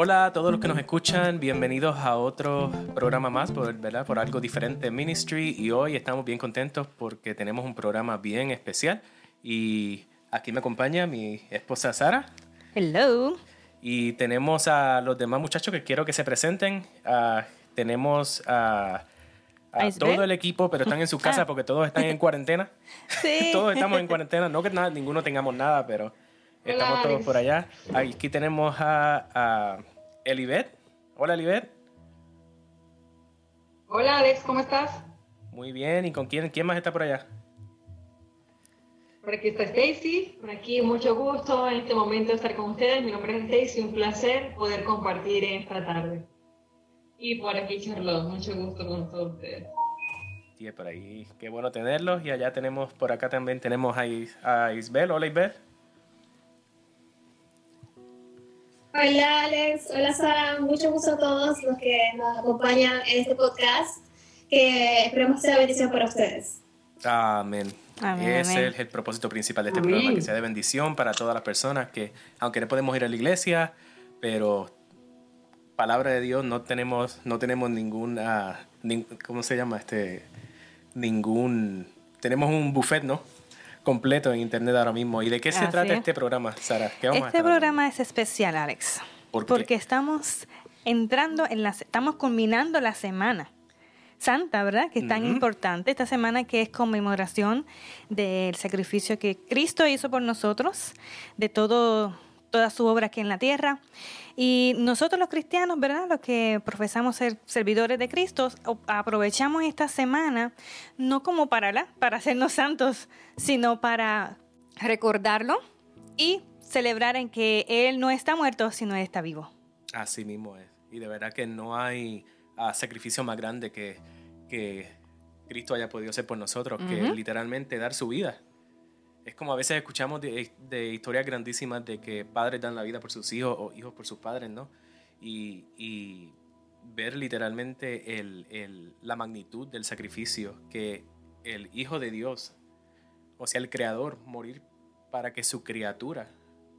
Hola a todos los que nos escuchan, bienvenidos a otro programa más por, ¿verdad? por algo diferente Ministry y hoy estamos bien contentos porque tenemos un programa bien especial y aquí me acompaña mi esposa Sara. Hello. Y tenemos a los demás muchachos que quiero que se presenten. Ah, tenemos a, a todo el equipo, pero están en su casa ah. porque todos están en cuarentena. Sí. todos estamos en cuarentena, no que nada, ninguno tengamos nada, pero Estamos todos por allá. Aquí tenemos a, a Elibet. Hola, Elibet. Hola, Alex, ¿cómo estás? Muy bien. ¿Y con quién, quién más está por allá? Por aquí está Stacy. Por aquí, mucho gusto en este momento estar con ustedes. Mi nombre es Stacy. Un placer poder compartir esta tarde. Y por aquí, Charlotte. Mucho gusto con todos ustedes. Sí, por ahí. Qué bueno tenerlos. Y allá tenemos, por acá también tenemos a, a Isbel. Hola, Isbel. Hola Alex, hola Sara, mucho gusto a todos los que nos acompañan en este podcast, que esperemos sea bendición para ustedes. Amén. Ese es el, propósito principal de este programa, que sea de bendición para todas las personas que, aunque no podemos ir a la iglesia, pero palabra de Dios no tenemos, no tenemos ningún, ¿cómo se llama? Este, ningún, tenemos un buffet, ¿no? Completo en internet ahora mismo. ¿Y de qué se trata este programa, Sara? este programa es especial, Alex. Porque estamos entrando en la, estamos culminando la semana santa, ¿verdad? Que es tan importante esta semana que es conmemoración del sacrificio que Cristo hizo por nosotros, de todo toda su obra aquí en la tierra. Y nosotros los cristianos, ¿verdad? Los que profesamos ser servidores de Cristo, aprovechamos esta semana no como para, la, para hacernos santos, sino para recordarlo y celebrar en que Él no está muerto, sino está vivo. Así mismo es. Y de verdad que no hay ah, sacrificio más grande que, que Cristo haya podido hacer por nosotros, que literalmente dar su vida es como a veces escuchamos de, historias grandísimas de que padres dan la vida por sus hijos o hijos por sus padres, ¿no? Y, ver literalmente el, la magnitud del sacrificio que el Hijo de Dios, o sea, el Creador, morir para que su criatura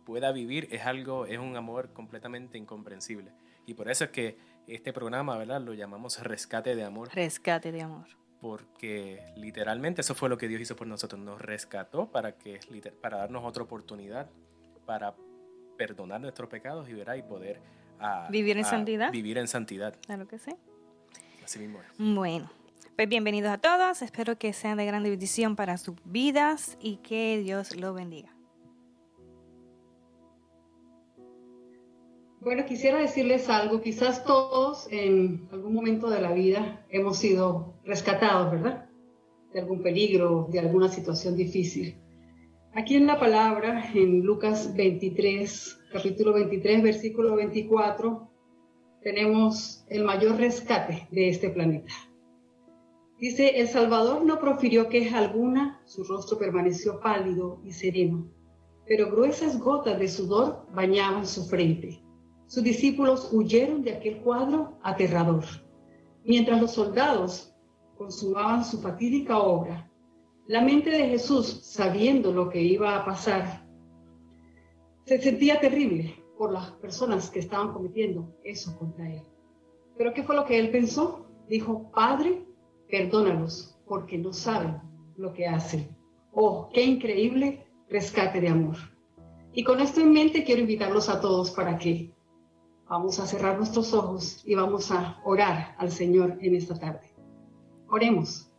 pueda vivir es algo, es un amor completamente incomprensible. Y por eso es que este programa, ¿verdad? Lo llamamos Rescate de Amor. Rescate de Amor porque literalmente eso fue lo que Dios hizo por nosotros, nos rescató para, que, para darnos otra oportunidad, para perdonar nuestros pecados y, y poder ah, vivir en santidad. Vivir en santidad. Claro que sí. Así mismo es. Bueno, pues bienvenidos a todos, espero que sean de gran bendición para sus vidas y que Dios los bendiga. Bueno, quisiera decirles algo. Quizás todos en algún momento de la vida hemos sido rescatados, ¿verdad? De algún peligro, de alguna situación difícil. Aquí en la palabra, en Lucas 23, capítulo 23, versículo 24, tenemos el mayor rescate de este planeta. Dice, el Salvador no profirió queja alguna, su rostro permaneció pálido y sereno, pero gruesas gotas de sudor bañaban su frente sus discípulos huyeron de aquel cuadro aterrador. Mientras los soldados consumaban su fatídica obra, la mente de Jesús, sabiendo lo que iba a pasar, se sentía terrible por las personas que estaban cometiendo eso contra él. Pero ¿qué fue lo que él pensó? Dijo, Padre, perdónalos porque no saben lo que hacen. Oh, qué increíble rescate de amor. Y con esto en mente quiero invitarlos a todos para que Vamos a cerrar nuestros ojos y vamos a orar al Señor en esta tarde. Oremos.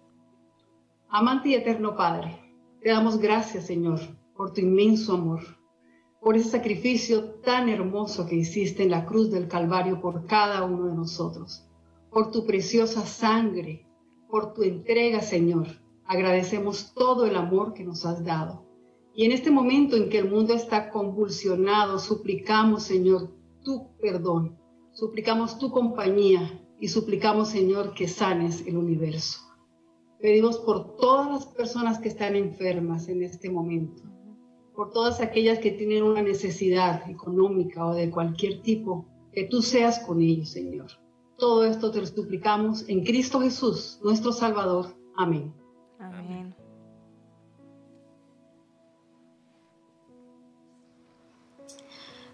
Amante y eterno Padre, te damos gracias, Señor, por tu inmenso amor, por ese sacrificio tan hermoso que hiciste en la cruz del Calvario por cada uno de nosotros, por tu preciosa sangre, por tu entrega, Señor. Agradecemos todo el amor que nos has dado. Y en este momento en que el mundo está convulsionado, suplicamos, Señor, tu perdón, suplicamos tu compañía y suplicamos, Señor, que sanes el universo. Pedimos por todas las personas que están enfermas en este momento, por todas aquellas que tienen una necesidad económica o de cualquier tipo, que tú seas con ellos, Señor. Todo esto te lo suplicamos en Cristo Jesús, nuestro Salvador. Amén. Amén.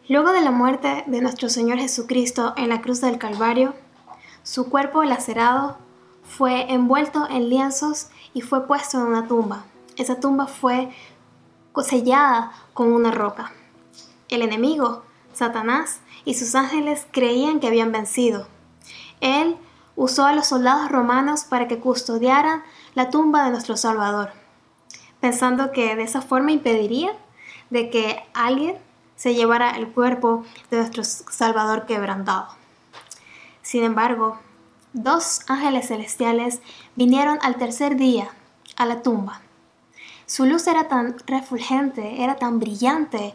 Luego de la muerte de nuestro Señor Jesucristo en la cruz del Calvario, su cuerpo lacerado fue envuelto en lienzos y fue puesto en una tumba. Esa tumba fue sellada con una roca. El enemigo, Satanás, y sus ángeles creían que habían vencido. Él usó a los soldados romanos para que custodiaran la tumba de nuestro Salvador, pensando que de esa forma impediría de que alguien se llevara el cuerpo de nuestro Salvador quebrantado. Sin embargo, dos ángeles celestiales vinieron al tercer día a la tumba. Su luz era tan refulgente, era tan brillante,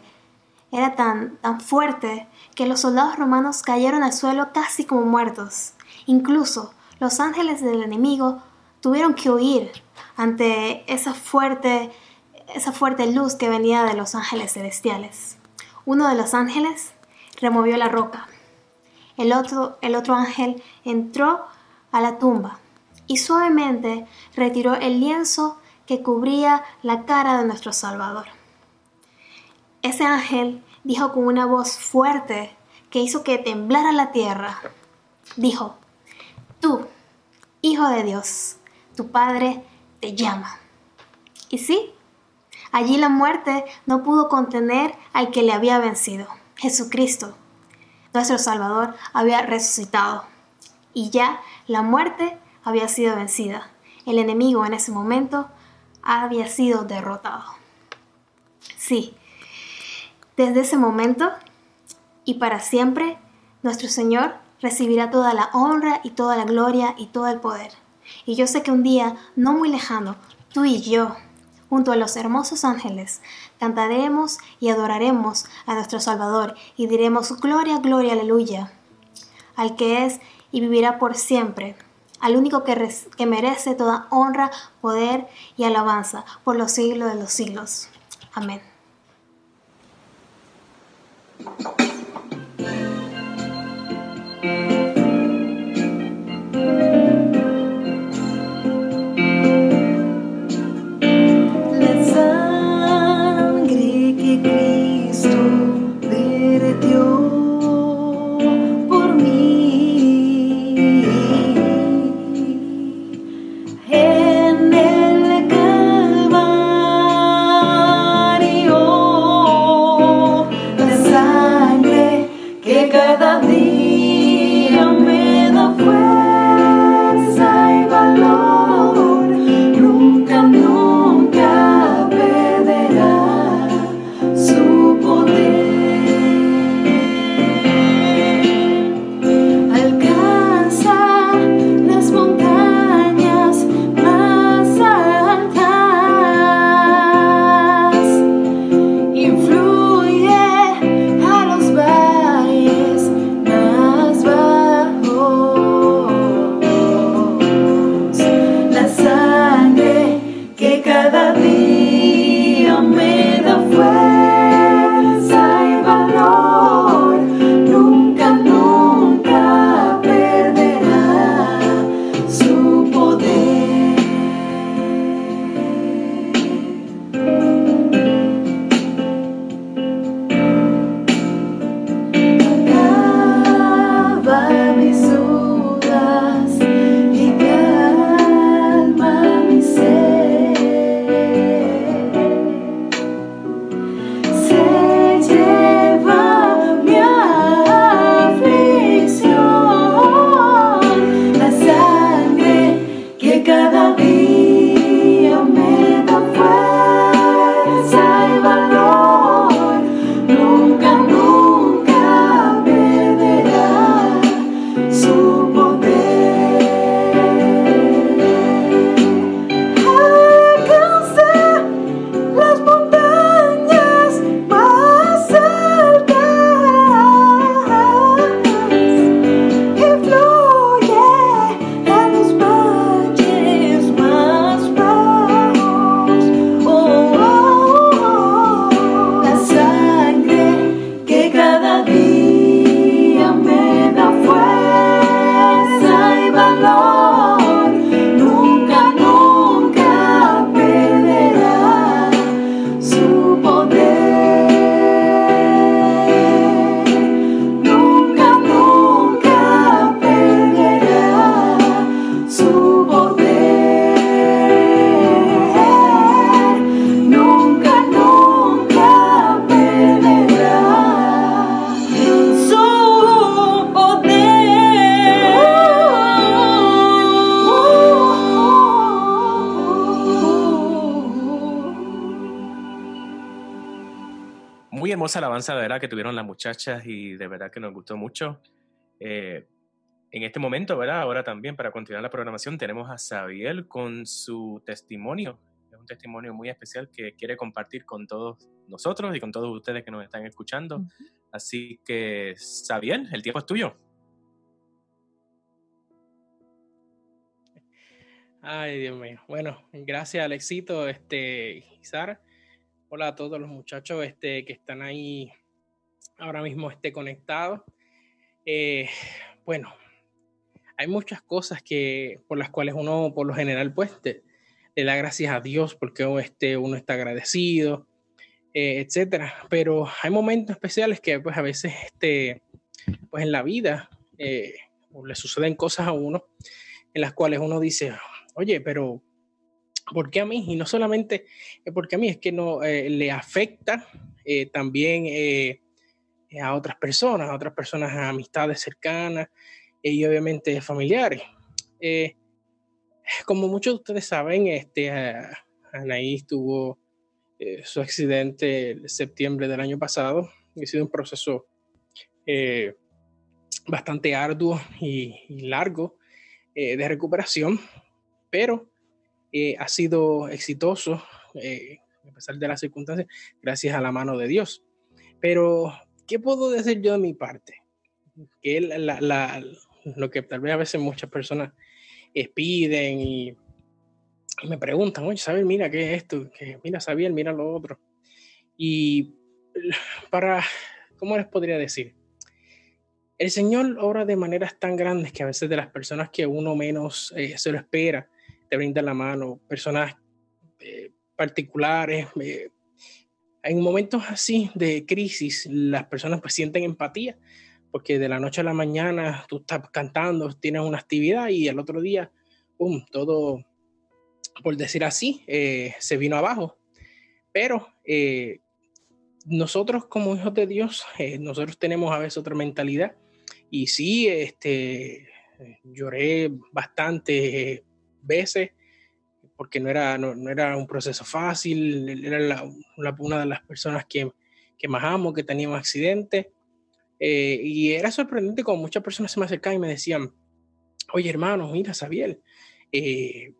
era tan, tan fuerte, que los soldados romanos cayeron al suelo casi como muertos. Incluso los ángeles del enemigo tuvieron que huir ante esa fuerte, esa fuerte luz que venía de los ángeles celestiales. Uno de los ángeles removió la roca. El otro, el otro ángel entró a la tumba y suavemente retiró el lienzo que cubría la cara de nuestro Salvador. Ese ángel dijo con una voz fuerte que hizo que temblara la tierra. Dijo, tú, Hijo de Dios, tu Padre te llama. Y sí, allí la muerte no pudo contener al que le había vencido. Jesucristo, nuestro Salvador, había resucitado. Y ya la muerte había sido vencida. El enemigo en ese momento había sido derrotado. Sí, desde ese momento y para siempre, nuestro Señor recibirá toda la honra y toda la gloria y todo el poder. Y yo sé que un día, no muy lejano, tú y yo, junto a los hermosos ángeles, cantaremos y adoraremos a nuestro Salvador y diremos gloria, gloria, aleluya, al que es y vivirá por siempre, al único que, que merece toda honra, poder y alabanza por los siglos de los siglos. Amén. Hermosa alabanza, de verdad, que tuvieron las muchachas y de verdad que nos gustó mucho. Eh, en este momento, ¿verdad? Ahora también, para continuar la programación, tenemos a Sabiel con su testimonio. Es un testimonio muy especial que quiere compartir con todos nosotros y con todos ustedes que nos están escuchando. Así que, Sabiel, el tiempo es tuyo. Ay, Dios mío. Bueno, gracias, Alexito, este, Sara. Hola a todos los muchachos este, que están ahí ahora mismo este, conectados. Eh, bueno, hay muchas cosas que, por las cuales uno, por lo general, pues, le da gracias a Dios porque este, uno está agradecido, eh, etcétera. Pero hay momentos especiales que, pues, a veces, este, pues, en la vida eh, le suceden cosas a uno en las cuales uno dice, oye, pero ¿por qué a mí? Y no solamente porque a mí, es que no eh, le afecta eh, también eh, a otras personas, a otras personas, a amistades cercanas y obviamente familiares. como muchos de ustedes saben, este, Anaís tuvo su accidente en septiembre del año pasado. Ha sido un proceso bastante arduo y largo de recuperación pero eh, ha sido exitoso, eh, a pesar de las circunstancias, gracias a la mano de Dios. Pero, ¿qué puedo decir yo de mi parte? Que lo que tal vez a veces muchas personas eh, piden y, me preguntan, oye, ¿sabes? Mira, ¿qué es esto? Mira, Sabiel, mira lo otro. Y para, ¿cómo les podría decir? El Señor obra de maneras tan grandes que a veces de las personas que uno menos se lo espera, te brinda la mano, personas eh, particulares. Eh, en momentos así de crisis, las personas pues sienten empatía, porque de la noche a la mañana tú estás cantando, tienes una actividad y el otro día, ¡pum!, todo, por decir así, eh, se vino abajo. Pero nosotros como hijos de Dios, nosotros tenemos a veces otra mentalidad. Y sí, este, lloré bastante veces, porque no era, no, era un proceso fácil, era una de las personas que, que más amo, que teníamos accidentes. Eh, y era sorprendente como muchas personas se me acercaban y me decían, oye hermano, mira, Sabiel, eh,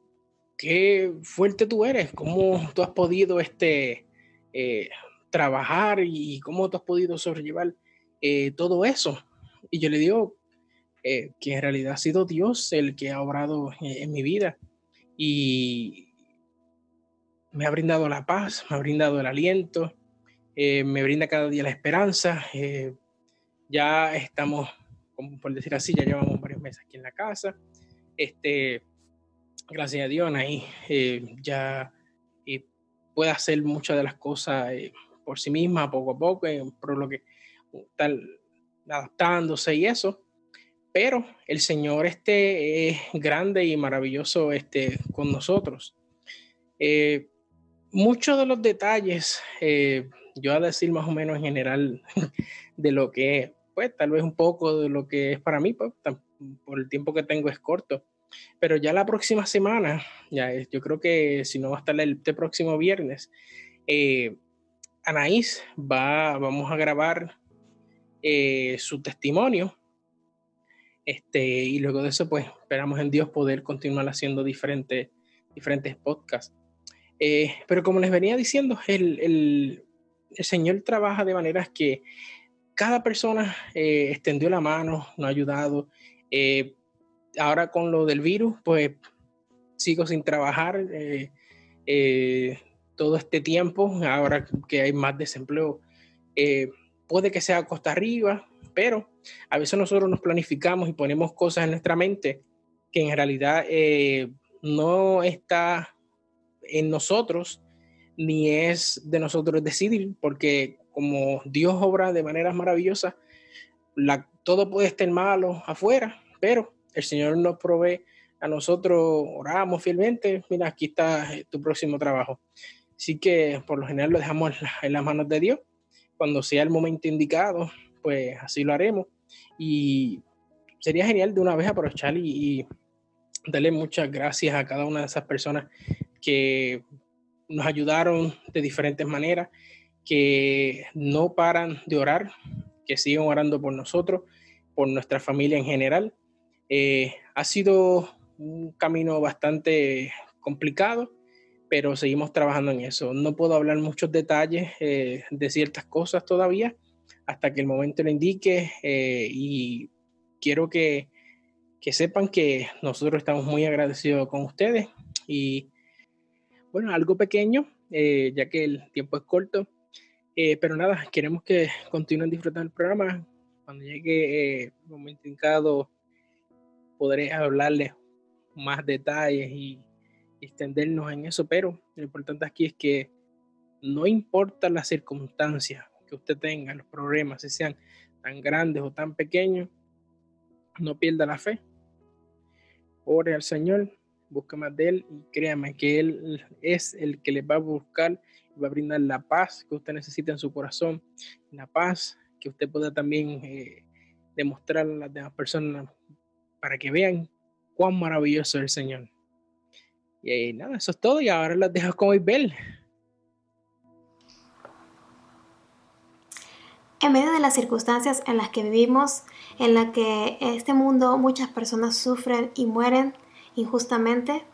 qué fuerte tú eres, cómo tú has podido este, eh, trabajar y cómo tú has podido sobrellevar todo eso. Y yo le digo, eh, que en realidad ha sido Dios el que ha obrado en, mi vida y me ha brindado la paz, me ha brindado el aliento, eh, me brinda cada día la esperanza. Eh, ya estamos, por decir así, ya llevamos varios meses aquí en la casa. Este, gracias a Dios, ahí ya puede hacer muchas de las cosas por sí misma, poco a poco, por lo que tal adaptándose y eso pero el Señor este es grande y maravilloso este, con nosotros. Eh, muchos de los detalles, eh, yo a decir más o menos en general de lo que pues tal vez un poco de lo que es para mí, pues, por el tiempo que tengo es corto. Pero ya la próxima semana, ya yo creo que si no va a estar el este próximo viernes, eh, Anaís va, vamos a grabar su testimonio este, y luego de eso, pues esperamos en Dios poder continuar haciendo diferentes, diferentes podcasts. Eh, pero como les venía diciendo, el, el, Señor trabaja de maneras que cada persona eh, extendió la mano, nos ha ayudado. Eh, ahora con lo del virus, pues sigo sin trabajar todo este tiempo, ahora que hay más desempleo. puede que sea costa arriba, pero a veces nosotros nos planificamos y ponemos cosas en nuestra mente que en realidad eh, no está en nosotros ni es de nosotros decidir, porque como Dios obra de maneras maravillosas, la, todo puede estar malo afuera, pero el Señor nos provee a nosotros, oramos fielmente, mira, aquí está eh, tu próximo trabajo. Así que por lo general lo dejamos en las manos de Dios. Cuando sea el momento indicado, pues así lo haremos. Y sería genial de una vez aprovechar y, y darle muchas gracias a cada una de esas personas que nos ayudaron de diferentes maneras que no paran de orar, que siguen orando por nosotros, por nuestra familia en general. Eh, ha sido un camino bastante complicado, pero seguimos trabajando en eso. No puedo hablar muchos detalles eh, de ciertas cosas todavía hasta que el momento lo indique eh, y quiero que, que sepan que nosotros estamos muy agradecidos con ustedes y bueno, algo pequeño, ya que el tiempo es corto, pero nada, queremos que continúen disfrutando el programa. Cuando llegue el momento indicado, podré hablarles más detalles y extendernos en eso, pero lo importante aquí es que no importa las circunstancias que usted tenga, los problemas, si sean tan grandes o tan pequeños, no pierda la fe. Ore al Señor, busque más de Él y créame que Él es el que le va a buscar y va a brindar la paz que usted necesita en su corazón, la paz que usted pueda también eh, demostrar a las demás personas para que vean cuán maravilloso es el Señor. Y nada, eso es todo. Y ahora las dejo con Isabel. En medio de las circunstancias en las que vivimos, en la que este mundo muchas personas sufren y mueren injustamente,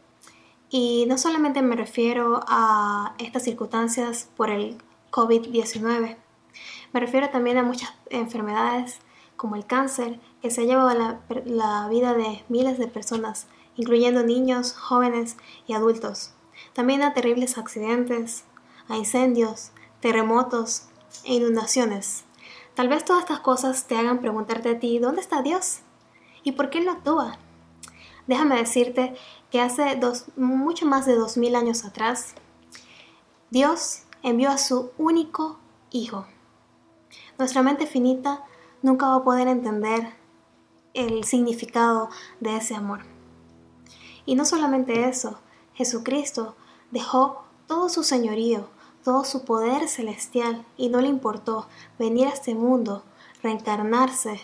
y no solamente me refiero a estas circunstancias por el COVID-19, me refiero también a muchas enfermedades como el cáncer, que se ha llevado la, la vida de miles de personas, incluyendo niños, jóvenes y adultos. También a terribles accidentes, a incendios, terremotos e inundaciones. Tal vez todas estas cosas te hagan preguntarte a ti, ¿dónde está Dios? ¿Y por qué no actúa? Déjame decirte que hace dos, mucho más de dos mil años atrás, Dios envió a su único Hijo. Nuestra mente finita nunca va a poder entender el significado de ese amor. Y no solamente eso, Jesucristo dejó todo su señorío, todo su poder celestial y no le importó venir a este mundo, reencarnarse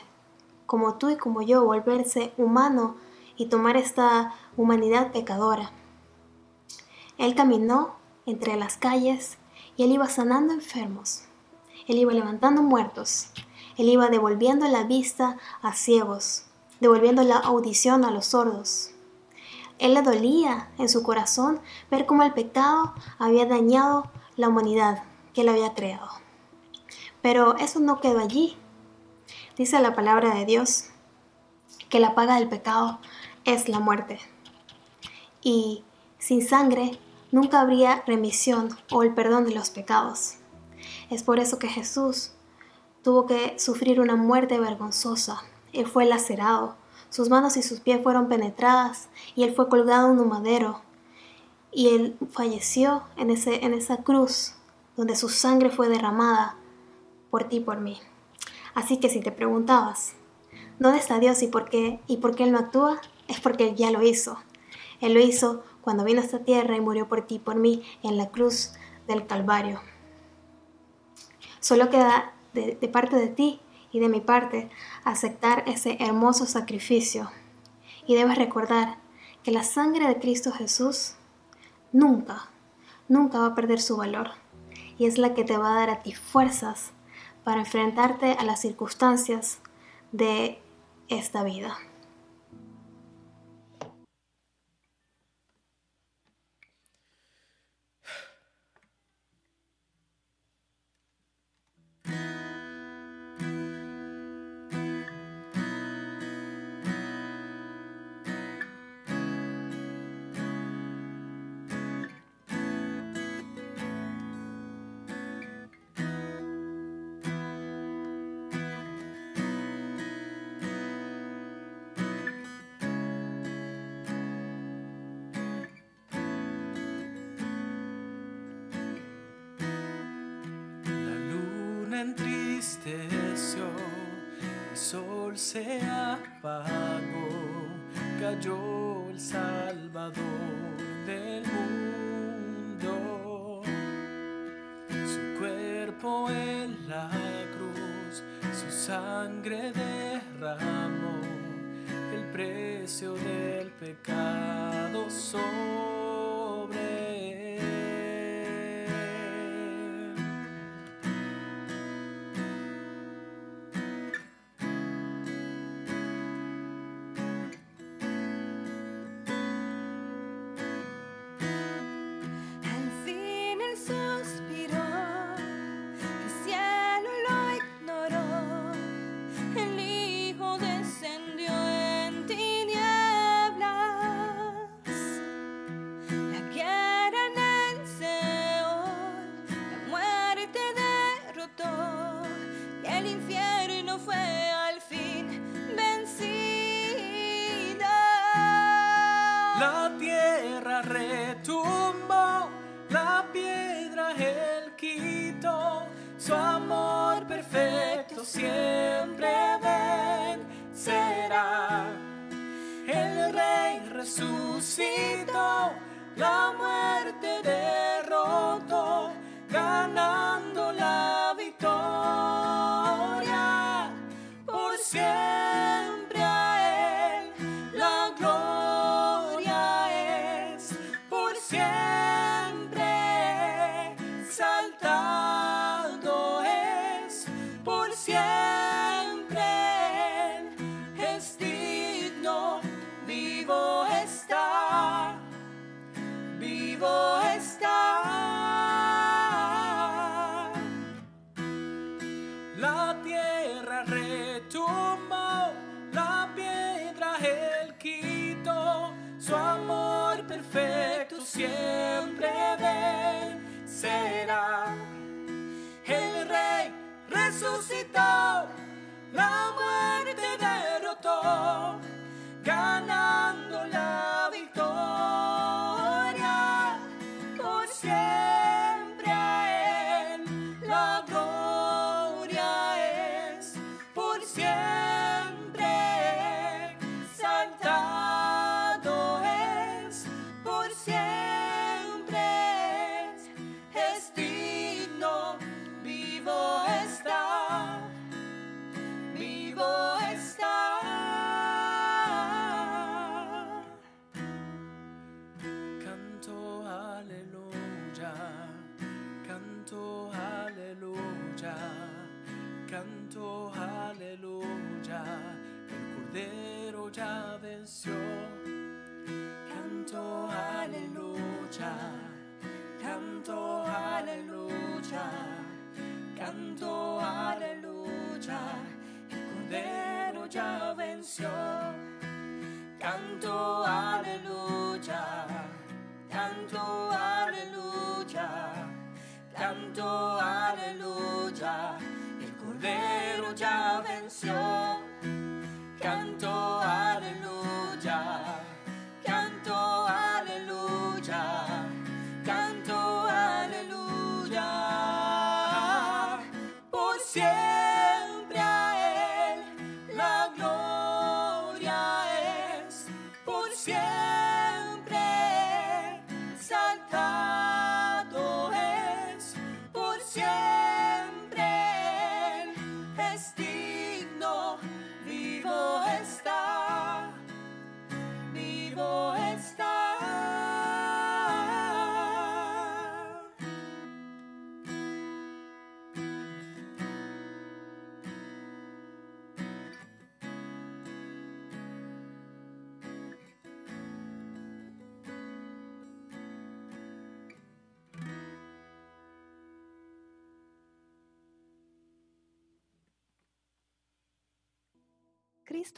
como tú y como yo, volverse humano y tomar esta humanidad pecadora. Él caminó entre las calles y él iba sanando enfermos, él iba levantando muertos, él iba devolviendo la vista a ciegos, devolviendo la audición a los sordos. Él le dolía en su corazón ver cómo el pecado había dañado la humanidad que él había creado. Pero eso no quedó allí. Dice la palabra de Dios que la paga del pecado es la muerte. Y sin sangre nunca habría remisión o el perdón de los pecados. Es por eso que Jesús tuvo que sufrir una muerte vergonzosa. Él fue lacerado, sus manos y sus pies fueron penetradas y él fue colgado en un madero. Y él falleció en, ese, en esa cruz donde su sangre fue derramada por ti y por mí. Así que si te preguntabas, ¿dónde está Dios y por qué? ¿Y por qué Él no actúa? Es porque Él ya lo hizo. Él lo hizo cuando vino a esta tierra y murió por ti y por mí en la cruz del Calvario. Solo queda de, parte de ti y de mi parte aceptar ese hermoso sacrificio. Y debes recordar que la sangre de Cristo Jesús nunca, nunca va a perder su valor. Y es la que te va a dar a ti fuerzas para enfrentarte a las circunstancias de esta vida. Pecado vivo está vivo está la tierra retumbó, la piedra el quito, su amor perfecto siempre vencerá. El rey resucitó, la muerte derrotó, canto aleluya, el cordero ya venció. Canto aleluya, canto aleluya, canto aleluya, el cordero ya venció. Canto aleluya,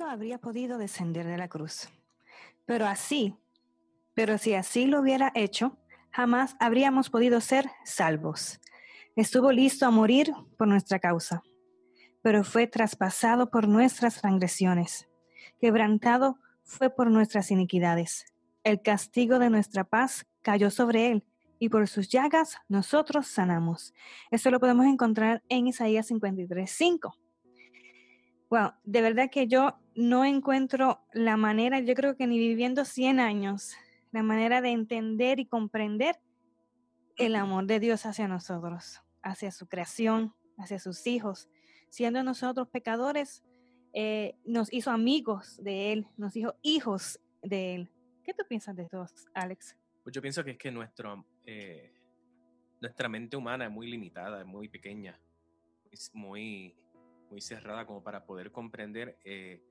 Habría podido descender de la cruz. Pero así, pero si así lo hubiera hecho, jamás habríamos podido ser salvos. Estuvo listo a morir por nuestra causa, pero fue traspasado por nuestras transgresiones, quebrantado fue por nuestras iniquidades. El castigo de nuestra paz cayó sobre él, y por sus llagas nosotros sanamos. Eso lo podemos encontrar en Isaías 53, 5. Wow, de verdad que yo no encuentro la manera, yo creo que ni viviendo 100 años, la manera de entender y comprender el amor de Dios hacia nosotros, hacia su creación, hacia sus hijos. Siendo nosotros pecadores, eh, nos hizo amigos de Él, nos hizo hijos de Él. ¿Qué tú piensas de esto, Alex? Pues yo pienso que es que nuestro, eh, nuestra mente humana es muy limitada, es muy pequeña, es muy, muy cerrada como para poder comprender eh,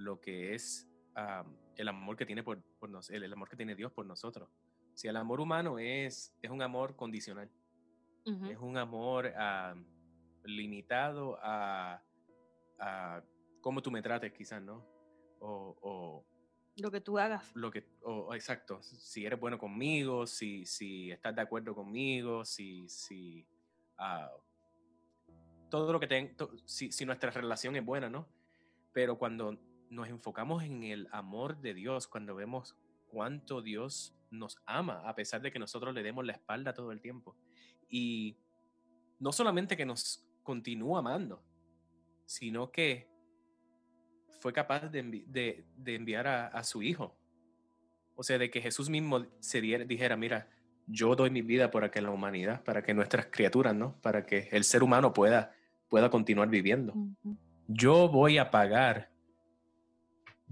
lo que es um, el amor que tiene por, por nos, el, el, amor que tiene Dios por nosotros. Si el amor humano es, es un amor condicional, uh -huh. es un amor uh, limitado a, a, cómo tú me trates, quizás, ¿no? O, o, lo que tú hagas. Lo que, o, exacto, si eres bueno conmigo, si, si estás de acuerdo conmigo, si, si uh, todo lo que ten, si, si nuestra relación es buena, ¿no? Pero cuando nos enfocamos en el amor de Dios, cuando vemos cuánto Dios nos ama, a pesar de que nosotros le demos la espalda todo el tiempo. Y no solamente que nos continúa amando, sino que fue capaz de, enviar a, su hijo. O sea, de que Jesús mismo se dijera, mira, yo doy mi vida para que la humanidad, para que nuestras criaturas, ¿no? Para que el ser humano pueda, pueda continuar viviendo. Yo voy a pagar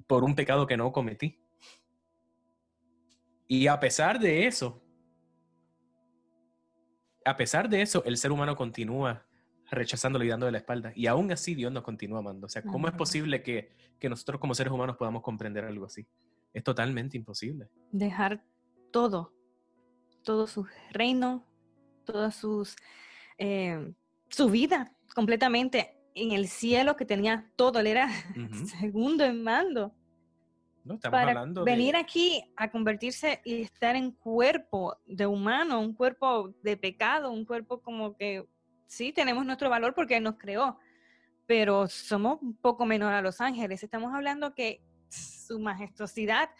por un pecado que no cometí. Y a pesar de eso, a pesar de eso, el ser humano continúa rechazándolo y dándole la espalda. Y aún así Dios nos continúa amando. O sea, ¿cómo es posible que, que, nosotros como seres humanos podamos comprender algo así? Es totalmente imposible. Dejar todo, todo su reino, toda sus, eh, su vida completamente en el cielo que tenía todo. Él era segundo en mando. No, estamos para hablando venir aquí a convertirse y estar en cuerpo de humano, un cuerpo de pecado, un cuerpo como que sí tenemos nuestro valor porque Él nos creó, pero somos un poco menor a los ángeles. Estamos hablando que su majestuosidad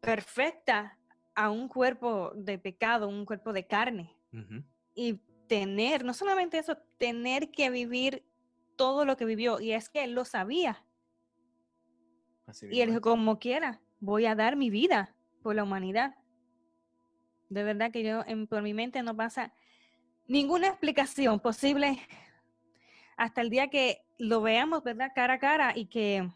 perfecta a un cuerpo de pecado, un cuerpo de carne. Y tener, no solamente eso, tener que vivir todo lo que vivió. Y es que Él lo sabía. y Él dijo, como quiera, voy a dar mi vida por la humanidad. De verdad que yo, en, por mi mente no pasa ninguna explicación posible hasta el día que lo veamos, ¿verdad? Cara a cara y que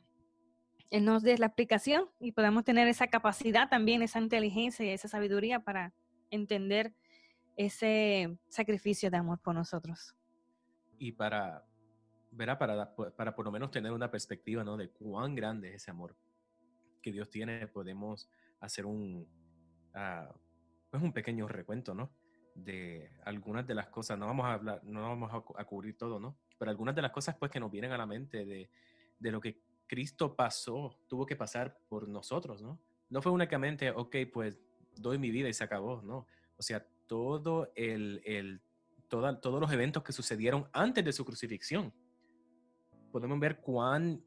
Él nos dé la explicación y podamos tener esa capacidad también, esa inteligencia y esa sabiduría para entender ese sacrificio de amor por nosotros. Y para, verá, para, para por lo menos tener una perspectiva, ¿no? De cuán grande es ese amor que Dios tiene, podemos hacer un, uh, pues un pequeño recuento, ¿no? de algunas de las cosas, no vamos a hablar, no vamos a, cubrir todo, ¿no? Pero algunas de las cosas pues que nos vienen a la mente de, de, lo que Cristo pasó, tuvo que pasar por nosotros, ¿no? No fue únicamente, ok, pues doy mi vida y se acabó, ¿no? O sea, todo el, el todos los eventos que sucedieron antes de su crucifixión. Podemos ver cuán,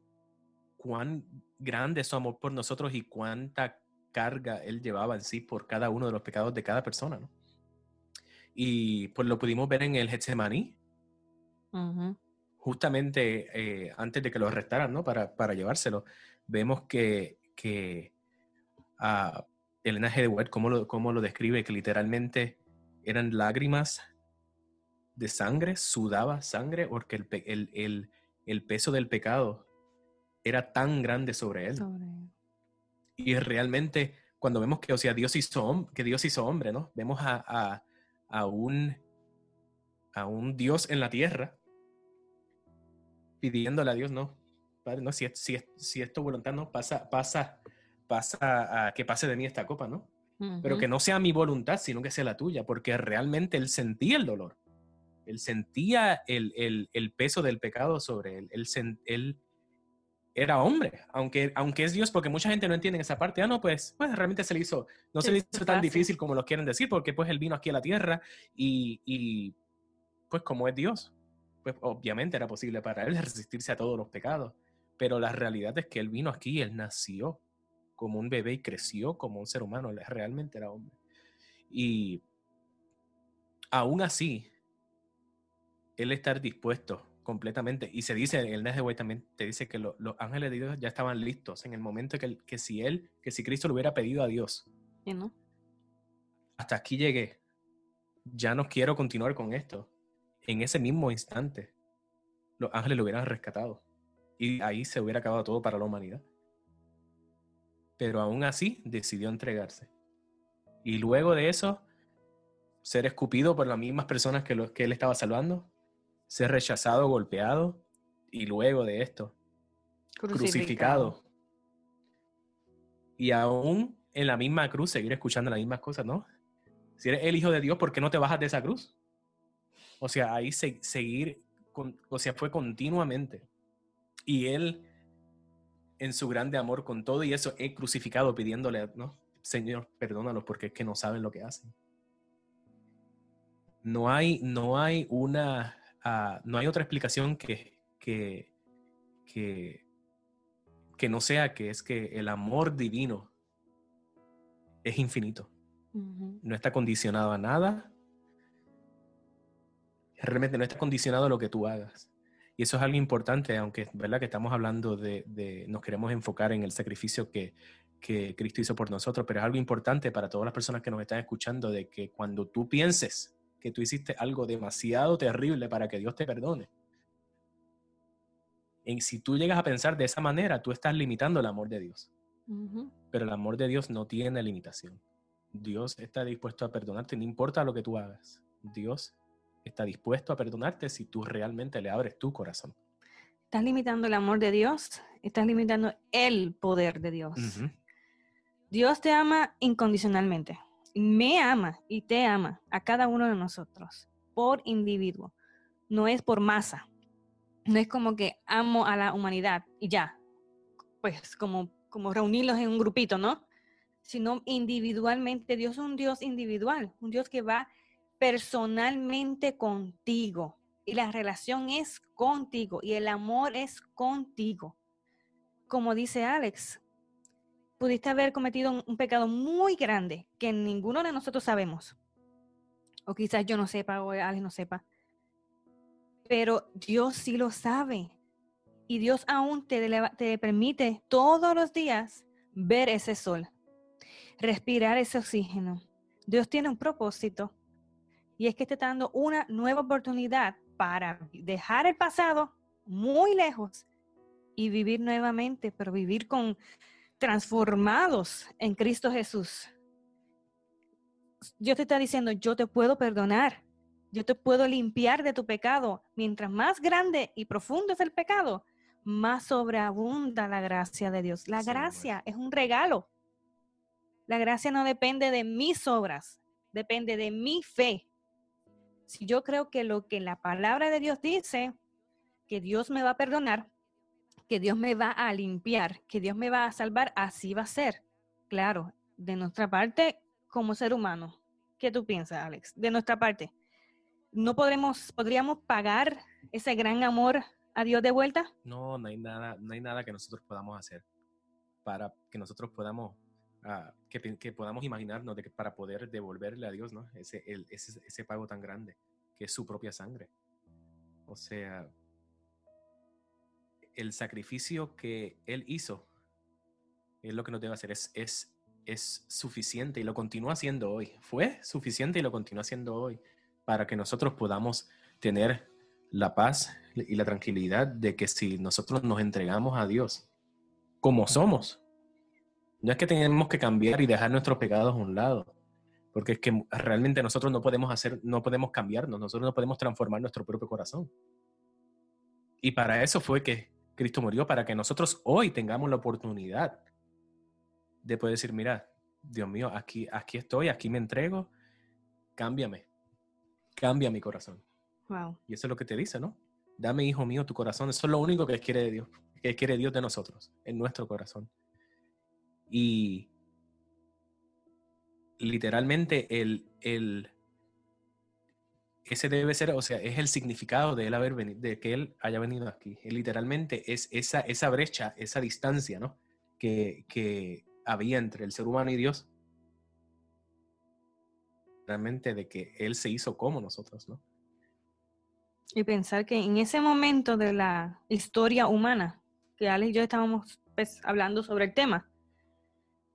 cuán grande es su amor por nosotros y cuánta carga él llevaba en sí por cada uno de los pecados de cada persona, ¿no? Y pues lo pudimos ver en el Getsemaní. Justamente eh, antes de que lo arrestaran, ¿no? Para, para llevárselo. Vemos que, que uh, Elena G. de ¿cómo lo, cómo lo describe? Que literalmente eran lágrimas de sangre, sudaba sangre, porque el, el, el, el peso del pecado era tan grande sobre él. Y realmente, cuando vemos que, o sea, Dios hizo, que Dios hizo hombre, ¿no? Vemos a, a un, a un Dios en la tierra, pidiéndole a Dios, no, Padre, no, si, si, si es tu voluntad, no, pasa, pasa, pasa a que pase de mí esta copa, ¿no? Pero que no sea mi voluntad, sino que sea la tuya, porque realmente él sentía el dolor. Él sentía el, el, el peso del pecado sobre él. Él, él, era hombre, aunque, aunque es Dios, porque mucha gente no entiende esa parte. Ah, no, pues, pues realmente se le hizo, no se le hizo tan difícil como lo quieren decir, porque pues él vino aquí a la tierra y, y pues como es Dios, pues obviamente era posible para él resistirse a todos los pecados. Pero la realidad es que él vino aquí, él nació como un bebé y creció como un ser humano, él realmente era hombre. Y aún así, él estar dispuesto completamente. Y se dice, el Nes de también te dice que los ángeles de Dios ya estaban listos en el momento que, que si él, que si Cristo le hubiera pedido a Dios. no? Hasta aquí llegué. Ya no quiero continuar con esto. En ese mismo instante, los ángeles lo hubieran rescatado. Y ahí se hubiera acabado todo para la humanidad. Pero aún así decidió entregarse. Y luego de eso, ser escupido por las mismas personas que, lo, que él estaba salvando, ser rechazado, golpeado y luego de esto, crucificado. Y aún en la misma cruz seguir escuchando las mismas cosas, ¿no? Si eres el Hijo de Dios, ¿por qué no te bajas de esa cruz? O sea, ahí seguir, o sea, fue continuamente. Y él, en su grande amor con todo y eso, he crucificado pidiéndole, ¿no? Señor, perdónalos porque es que no saben lo que hacen. No hay, no hay una ah, no hay otra explicación que, que, que, que no sea que es que el amor divino es infinito. No está condicionado a nada. Realmente no está condicionado a lo que tú hagas. Y eso es algo importante, aunque verdad que estamos hablando de, nos queremos enfocar en el sacrificio que, que Cristo hizo por nosotros, pero es algo importante para todas las personas que nos están escuchando de que cuando tú pienses que tú hiciste algo demasiado terrible para que Dios te perdone, en, si tú llegas a pensar de esa manera, tú estás limitando el amor de Dios. Pero el amor de Dios no tiene limitación. Dios está dispuesto a perdonarte, no importa lo que tú hagas. Dios está dispuesto a perdonarte si tú realmente le abres tu corazón. Estás limitando el amor de Dios, estás limitando el poder de Dios. Dios te ama incondicionalmente. Me ama y te ama a cada uno de nosotros por individuo. No es por masa. No es como que amo a la humanidad y ya. Pues como, como reunirlos en un grupito, ¿no? Sino individualmente. Dios es un Dios individual, un Dios que va personalmente contigo. Y la relación es contigo y el amor es contigo. Como dice Alex, pudiste haber cometido un, pecado muy grande que ninguno de nosotros sabemos. O quizás yo no sepa o Alex no sepa. Pero Dios sí lo sabe. Y Dios aún te, te permite todos los días ver ese sol, respirar ese oxígeno. Dios tiene un propósito y es que te está dando una nueva oportunidad para dejar el pasado muy lejos y vivir nuevamente, pero vivir con transformados en Cristo Jesús. Dios te está diciendo, yo te puedo perdonar, yo te puedo limpiar de tu pecado. Mientras más grande y profundo es el pecado, más sobreabunda la gracia de Dios. La gracia es un regalo. La gracia no depende de mis obras, depende de mi fe si yo creo que lo que la palabra de Dios dice, que Dios me va a perdonar, que Dios me va a limpiar, que Dios me va a salvar, así va a ser. Claro, de nuestra parte como ser humano. ¿Qué tú piensas, Alex? De nuestra parte, ¿no podremos, podríamos pagar ese gran amor a Dios de vuelta? No, no hay nada, no hay nada que nosotros podamos hacer para que nosotros podamos que, podamos imaginarnos de que para poder devolverle a Dios ¿no? ese, ese, ese pago tan grande, que es su propia sangre. O sea, el sacrificio que Él hizo es lo que nos debe hacer, es, es, es suficiente y lo continúa haciendo hoy. Fue suficiente y lo continúa haciendo hoy para que nosotros podamos tener la paz y la tranquilidad de que si nosotros nos entregamos a Dios como somos, no es que tenemos que cambiar y dejar nuestros pecados a un lado, porque es que realmente nosotros no podemos hacer, no podemos cambiarnos, nosotros no podemos transformar nuestro propio corazón. Y para eso fue que Cristo murió, para que nosotros hoy tengamos la oportunidad de poder decir, mira, Dios mío, aquí, aquí estoy, aquí me entrego, cámbiame, cambia mi corazón. Wow. Y eso es lo que te dice, ¿no? Dame, hijo mío, tu corazón. Eso es lo único que quiere de Dios, que quiere Dios de nosotros, en nuestro corazón. Y literalmente el, el, ese debe ser, o sea, es el significado de él haber venido, de que él haya venido aquí. Literalmente es esa, esa brecha, esa distancia, ¿no? Que, que había entre el ser humano y Dios. Realmente de que él se hizo como nosotros, ¿no? Y pensar que en ese momento de la historia humana, que Alex y yo estábamos pues, hablando sobre el tema,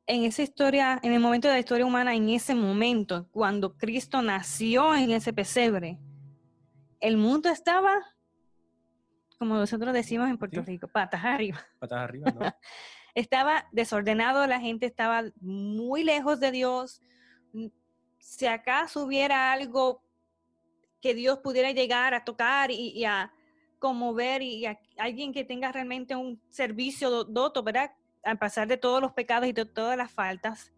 en esa historia, en el momento de la historia humana, en ese momento, cuando Cristo nació en ese pesebre, el mundo estaba, como nosotros decimos en Puerto Rico, patas arriba. Patas arriba, ¿no? estaba desordenado, la gente estaba muy lejos de Dios. Si acaso hubiera algo que Dios pudiera llegar a tocar y, a conmover y a alguien que tenga realmente un servicio doto, ¿verdad? A pasar de todos los pecados y de todas las faltas,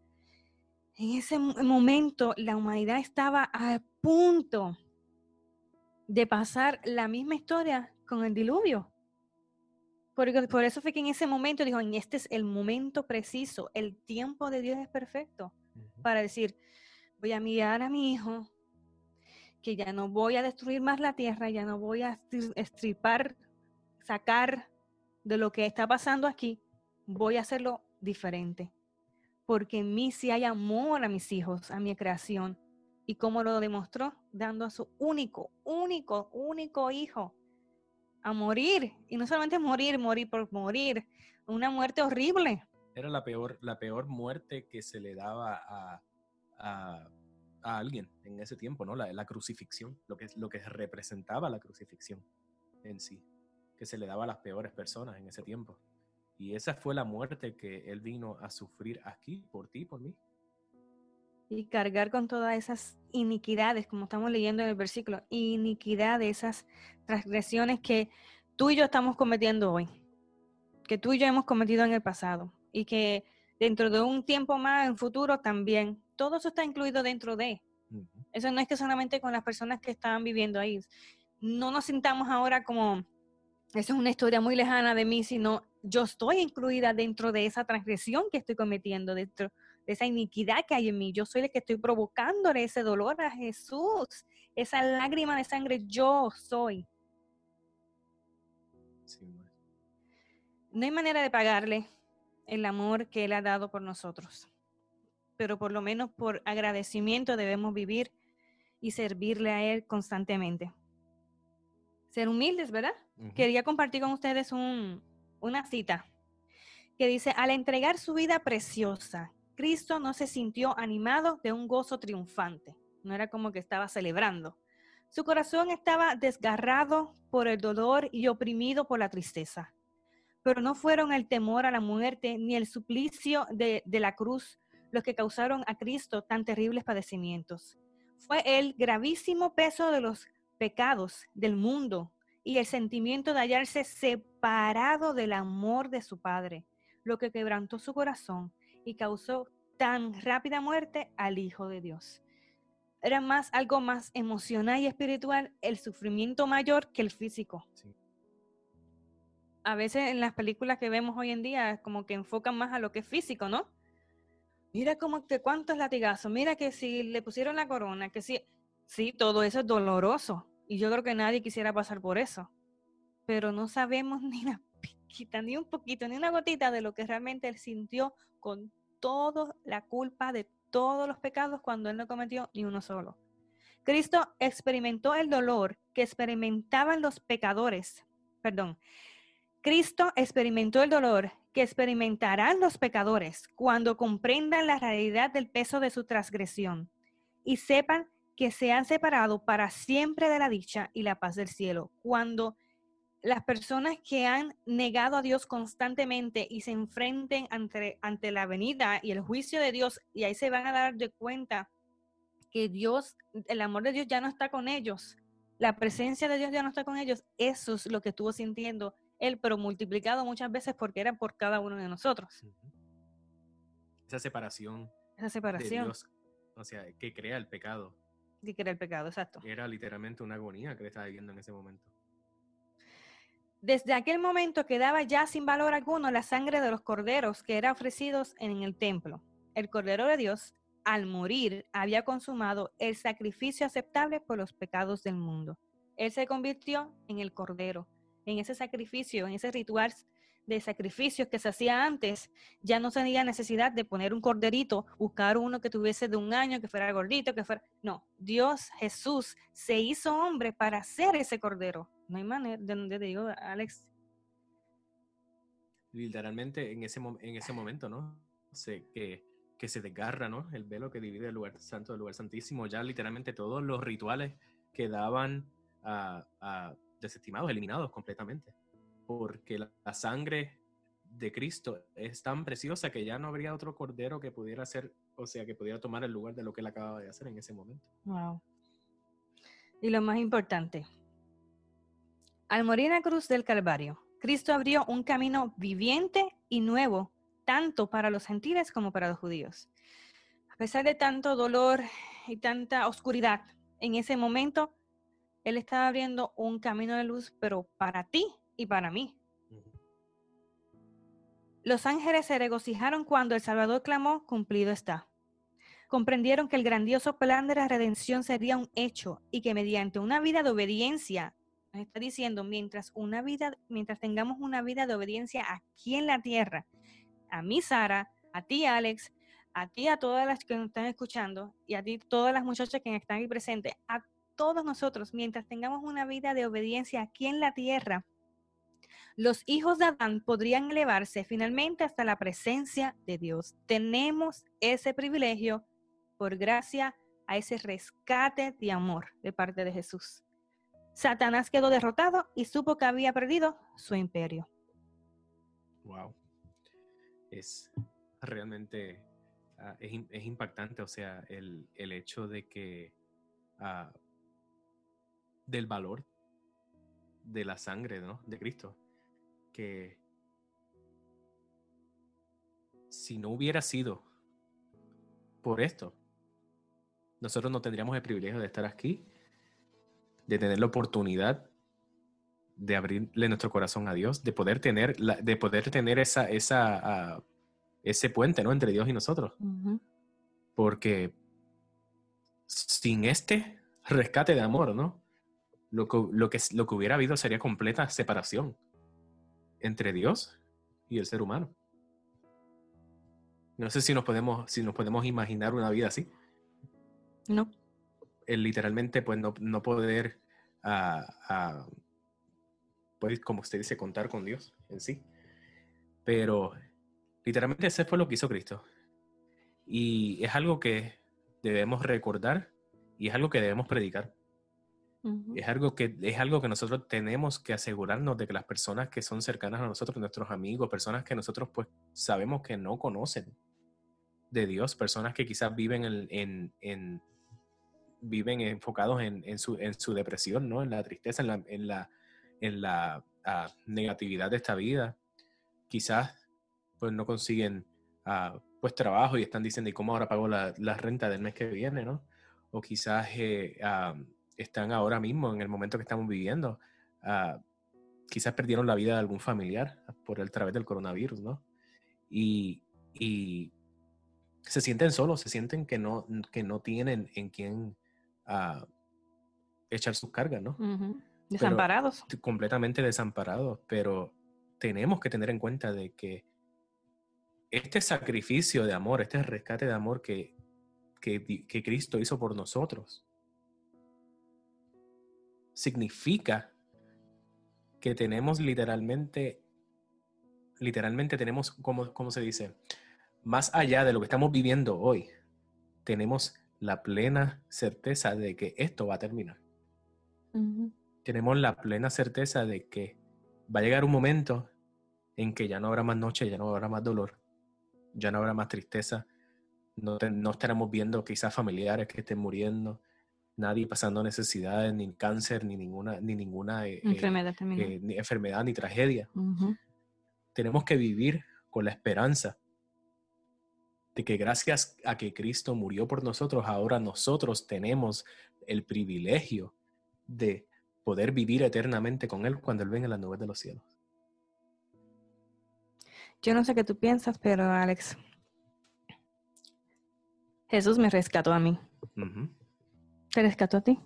en ese momento la humanidad estaba a punto de pasar la misma historia con el diluvio. Por, por eso fue que en ese momento dijo, en este es el momento preciso, el tiempo de Dios es perfecto para decir, voy a mirar a mi hijo, que ya no voy a destruir más la tierra, ya no voy a estripar, sacar de lo que está pasando aquí, voy a hacerlo diferente. Porque en mí sí hay amor a mis hijos, a mi creación. ¿Y cómo lo demostró? Dando a su único, único, único hijo a morir. Y no solamente morir, morir por morir. Una muerte horrible. Era la peor, la peor muerte que se le daba a, a, alguien en ese tiempo, ¿no? La, la crucifixión, lo que, lo que representaba la crucifixión en sí, que se le daba a las peores personas en ese tiempo. Y esa fue la muerte que Él vino a sufrir aquí, por ti, por mí. Y cargar con todas esas iniquidades, como estamos leyendo en el versículo, iniquidad de esas transgresiones que tú y yo estamos cometiendo hoy, que tú y yo hemos cometido en el pasado, y que dentro de un tiempo más, en futuro también, todo eso está incluido dentro de. Eso no es que solamente con las personas que estaban viviendo ahí. No nos sintamos ahora como, eso es una historia muy lejana de mí, sino yo estoy incluida dentro de esa transgresión que estoy cometiendo, dentro de esa iniquidad que hay en mí. Yo soy el que estoy provocándole ese dolor a Jesús, esa lágrima de sangre, yo soy. no hay manera de pagarle el amor que Él ha dado por nosotros, pero por lo menos por agradecimiento debemos vivir y servirle a Él constantemente. Ser humildes, ¿verdad? Quería compartir con ustedes un, una cita que dice, al entregar su vida preciosa, Cristo no se sintió animado de un gozo triunfante, no era como que estaba celebrando. Su corazón estaba desgarrado por el dolor y oprimido por la tristeza. Pero no fueron el temor a la muerte ni el suplicio de, de la cruz los que causaron a Cristo tan terribles padecimientos. Fue el gravísimo peso de los pecados del mundo y el sentimiento de hallarse separado del amor de su Padre, lo que quebrantó su corazón y causó tan rápida muerte al Hijo de Dios. Era más algo más emocional y espiritual el sufrimiento mayor que el físico. A veces en las películas que vemos hoy en día como que enfocan más a lo que es físico, ¿no? Mira cómo que cuántos latigazos, mira que si le pusieron la corona, que si sí, todo eso es doloroso, y yo creo que nadie quisiera pasar por eso. Pero no sabemos ni una piquita, ni un poquito, ni una gotita de lo que realmente él sintió con toda la culpa de todos los pecados cuando él no cometió ni uno solo. Cristo experimentó el dolor que experimentaban los pecadores. Perdón. Cristo experimentó el dolor que experimentarán los pecadores cuando comprendan la realidad del peso de su transgresión y sepan que se han separado para siempre de la dicha y la paz del cielo. Cuando las personas que han negado a Dios constantemente y se enfrenten ante, ante la venida y el juicio de Dios, y ahí se van a dar de cuenta que Dios, el amor de Dios ya no está con ellos, la presencia de Dios ya no está con ellos, eso es lo que estuvo sintiendo él, pero multiplicado muchas veces porque era por cada uno de nosotros. Esa separación. Esa separación. De Dios, o sea, que crea el pecado que era el pecado, exacto. Era literalmente una agonía que le estaba viviendo en ese momento. Desde aquel momento quedaba ya sin valor alguno la sangre de los corderos que eran ofrecidos en el templo. El cordero de Dios, al morir, había consumado el sacrificio aceptable por los pecados del mundo. Él se convirtió en el cordero, en ese sacrificio, en ese ritual de sacrificios que se hacía antes, ya no tenía necesidad de poner un corderito, buscar uno que tuviese de un año, que fuera gordito, que fuera... No, Dios Jesús se hizo hombre para ser ese cordero. No hay manera, de donde te digo, Alex. Literalmente en ese, en ese momento, ¿no? sé que, que se desgarra, ¿no? El velo que divide el lugar santo del lugar santísimo. Ya literalmente todos los rituales quedaban a desestimados, eliminados completamente porque la, sangre de Cristo es tan preciosa que ya no habría otro cordero que pudiera hacer, o sea, que pudiera tomar el lugar de lo que él acaba de hacer en ese momento. Wow. Y lo más importante, al morir en la cruz del Calvario, Cristo abrió un camino viviente y nuevo, tanto para los gentiles como para los judíos. A pesar de tanto dolor y tanta oscuridad, en ese momento, Él estaba abriendo un camino de luz, pero para ti y para mí. Los ángeles se regocijaron cuando el Salvador clamó, cumplido está. comprendieron que el grandioso plan de la redención sería un hecho y que mediante una vida de obediencia, nos está diciendo, mientras una vida, mientras tengamos una vida de obediencia aquí en la tierra, a mí Sara, a ti Alex, a ti a todas las que nos están escuchando y a ti todas las muchachas que están aquí presentes, a todos nosotros, mientras tengamos una vida de obediencia aquí en la tierra, los hijos de Adán podrían elevarse finalmente hasta la presencia de Dios. Tenemos ese privilegio por gracia a ese rescate de amor de parte de Jesús. Satanás quedó derrotado y supo que había perdido su imperio. Wow. Es realmente ah, es, impactante, o sea, el, hecho de que uh, del valor de la sangre ¿no? de Cristo que si no hubiera sido por esto, nosotros no tendríamos el privilegio de estar aquí, de tener la oportunidad de abrirle nuestro corazón a Dios, de poder tener, de poder tener esa, esa, ah, ese puente ¿no? entre Dios y nosotros. Porque sin este rescate de amor, ¿no? Lo lo, que, lo que hubiera habido sería completa separación entre Dios y el ser humano. No sé si nos podemos, si nos podemos imaginar una vida así. No. El literalmente, pues no, no poder, uh, pues como usted dice, contar con Dios en sí. Pero literalmente ese fue lo que hizo Cristo. Y es algo que debemos recordar y es algo que debemos predicar. Es algo, que, es algo que nosotros tenemos que asegurarnos de que las personas que son cercanas a nosotros, nuestros amigos, personas que nosotros pues sabemos que no conocen de Dios, personas que quizás viven en, en, viven enfocados en, su, en su depresión, ¿no? En la tristeza, en la, en la, en la ah, negatividad de esta vida. Quizás pues no consiguen uh, pues trabajo y están diciendo, ¿y cómo ahora pago la, renta del mes que viene, ¿no? O quizás eh, están ahora mismo, en el momento que estamos viviendo. Ah, quizás perdieron la vida de algún familiar por el través del coronavirus, ¿no? Y, se sienten solos, se sienten que no, que no tienen en quién uh, echar sus cargas, ¿no? Desamparados. completamente desamparados, pero tenemos que tener en cuenta de que este sacrificio de amor, este rescate de amor que, que Cristo hizo por nosotros, significa que tenemos literalmente, literalmente tenemos, como, ¿cómo se dice? Más allá de lo que estamos viviendo hoy, tenemos la plena certeza de que esto va a terminar. Tenemos la plena certeza de que va a llegar un momento en que ya no habrá más noche, ya no habrá más dolor, ya no habrá más tristeza, no, no estaremos viendo quizás familiares que estén muriendo, nadie pasando necesidades, ni cáncer, ni ninguna, ni ninguna eh, enfermedad, eh, ni, enfermedad, ni tragedia. Tenemos que vivir con la esperanza de que gracias a que Cristo murió por nosotros, ahora nosotros tenemos el privilegio de poder vivir eternamente con Él cuando Él venga en las nubes de los cielos. Yo no sé qué tú piensas, pero Alex, Jesús me rescató a mí. ¿Te rescató a ti?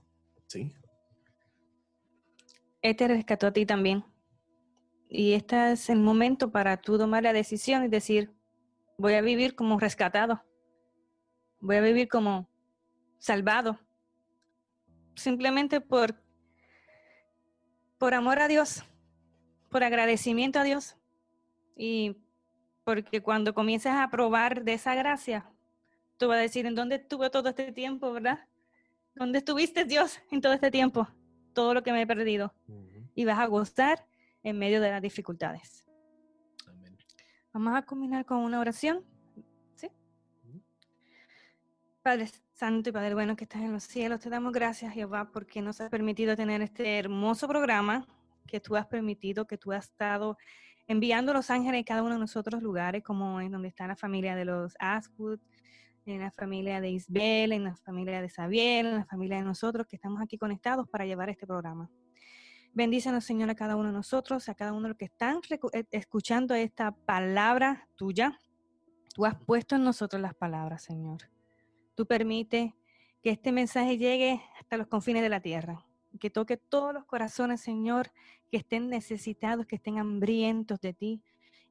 Sí. Él te rescató a ti también. Y este es el momento para tú tomar la decisión y decir, voy a vivir como rescatado. Voy a vivir como salvado. Simplemente por, por amor a Dios, por agradecimiento a Dios. Y porque cuando comiences a probar de esa gracia, tú vas a decir, ¿en dónde estuve todo este tiempo, verdad? ¿Dónde estuviste, Dios, en todo este tiempo? Todo lo que me he perdido. Y vas a gozar en medio de las dificultades. Amén. Vamos a combinar con una oración. ¿Sí? Padre Santo y Padre Bueno que estás en los cielos, te damos gracias, Jehová, porque nos has permitido tener este hermoso programa que tú has permitido, que tú has estado enviando los ángeles en cada uno de nosotros lugares, como en donde está la familia de los Aswood, en la familia de Isbel, en la familia de Xavier, en la familia de nosotros que estamos aquí conectados para llevar este programa. Bendícenos, Señor, a cada uno de nosotros, a cada uno de los que están eh, escuchando esta palabra tuya. Tú has puesto en nosotros las palabras, Señor. Tú permite que este mensaje llegue hasta los confines de la tierra, que toque todos los corazones, Señor, que estén necesitados, que estén hambrientos de ti,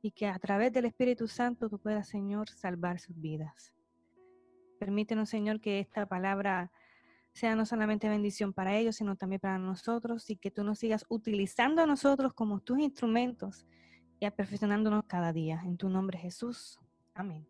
y que a través del Espíritu Santo tú puedas, Señor, salvar sus vidas. Permítenos, Señor, que esta palabra sea no solamente bendición para ellos, sino también para nosotros y que tú nos sigas utilizando a nosotros como tus instrumentos y aperfeccionándonos cada día. En tu nombre, Jesús. Amén.